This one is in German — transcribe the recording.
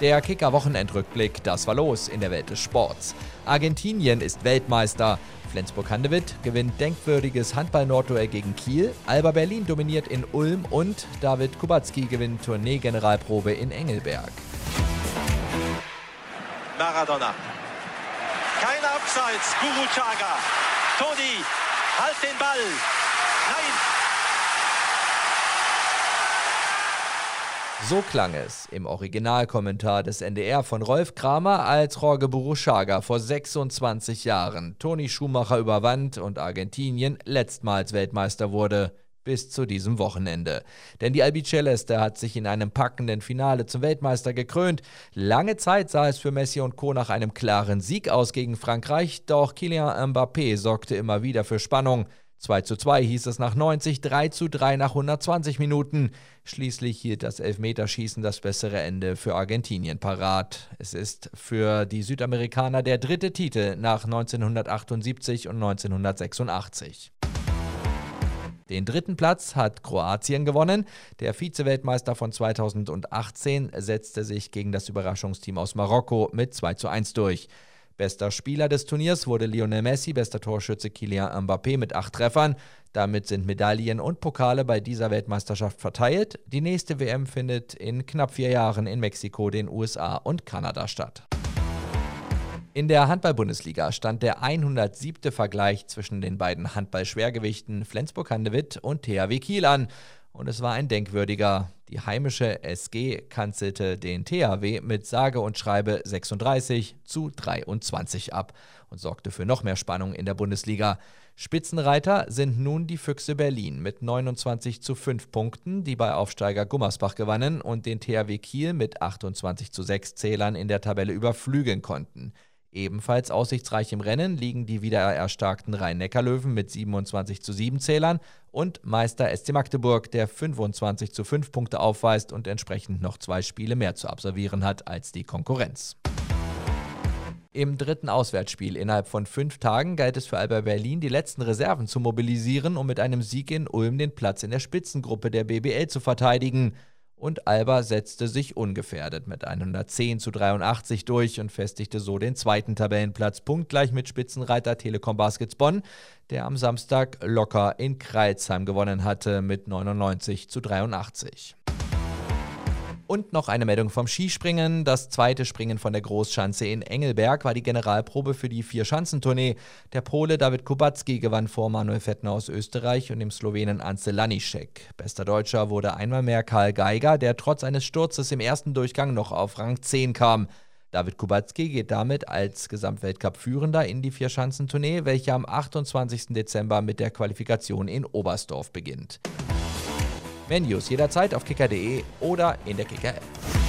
Der Kicker-Wochenendrückblick, das war los in der Welt des Sports. Argentinien ist Weltmeister. Flensburg-Handewitt gewinnt denkwürdiges Handball-Nordduell gegen Kiel. Alba Berlin dominiert in Ulm und David Kubacki gewinnt Tournee-Generalprobe in Engelberg. Maradona. Kein Abseits. Guru Chaga. Toni, halt den Ball. So klang es im Originalkommentar des NDR von Rolf Kramer, als Jorge Buruschaga vor 26 Jahren Toni Schumacher überwand und Argentinien letztmals Weltmeister wurde. Bis zu diesem Wochenende. Denn die Albiceleste hat sich in einem packenden Finale zum Weltmeister gekrönt. Lange Zeit sah es für Messi und Co. nach einem klaren Sieg aus gegen Frankreich, doch Kylian Mbappé sorgte immer wieder für Spannung. 2 zu 2 hieß es nach 90, 3 zu 3 nach 120 Minuten. Schließlich hielt das Elfmeterschießen das bessere Ende für Argentinien parat. Es ist für die Südamerikaner der dritte Titel nach 1978 und 1986. Den dritten Platz hat Kroatien gewonnen. Der Vize-Weltmeister von 2018 setzte sich gegen das Überraschungsteam aus Marokko mit 2 zu 1 durch. Bester Spieler des Turniers wurde Lionel Messi, bester Torschütze Kylian Mbappé mit acht Treffern. Damit sind Medaillen und Pokale bei dieser Weltmeisterschaft verteilt. Die nächste WM findet in knapp vier Jahren in Mexiko, den USA und Kanada statt. In der Handball-Bundesliga stand der 107. Vergleich zwischen den beiden Handball-Schwergewichten Flensburg-Handewitt und THW Kiel an und es war ein denkwürdiger. Die heimische SG kanzelte den THW mit sage und schreibe 36 zu 23 ab und sorgte für noch mehr Spannung in der Bundesliga. Spitzenreiter sind nun die Füchse Berlin mit 29 zu 5 Punkten, die bei Aufsteiger Gummersbach gewannen und den THW Kiel mit 28 zu 6 Zählern in der Tabelle überflügeln konnten. Ebenfalls aussichtsreich im Rennen liegen die wieder erstarkten Rhein-Neckar-Löwen mit 27 zu 7 Zählern und Meister SC Magdeburg, der 25 zu 5 Punkte aufweist und entsprechend noch zwei Spiele mehr zu absolvieren hat als die Konkurrenz. Im dritten Auswärtsspiel innerhalb von fünf Tagen galt es für Alba Berlin, die letzten Reserven zu mobilisieren, um mit einem Sieg in Ulm den Platz in der Spitzengruppe der BBL zu verteidigen und Alba setzte sich ungefährdet mit 110 zu 83 durch und festigte so den zweiten Tabellenplatz punktgleich mit Spitzenreiter Telekom Baskets Bonn, der am Samstag locker in Kreilsheim gewonnen hatte mit 99 zu 83. Und noch eine Meldung vom Skispringen. Das zweite Springen von der Großschanze in Engelberg war die Generalprobe für die Vier-Schanzentournee. Der Pole David Kubacki gewann vor Manuel Fettner aus Österreich und dem Slowenen Ance Lanišek. Bester Deutscher wurde einmal mehr Karl Geiger, der trotz eines Sturzes im ersten Durchgang noch auf Rang 10 kam. David Kubacki geht damit als Gesamtweltcup-Führender in die Vier-Schanzentournee, welche am 28. Dezember mit der Qualifikation in Oberstdorf beginnt. Mehr News jederzeit auf kicker.de oder in der Kicker-App.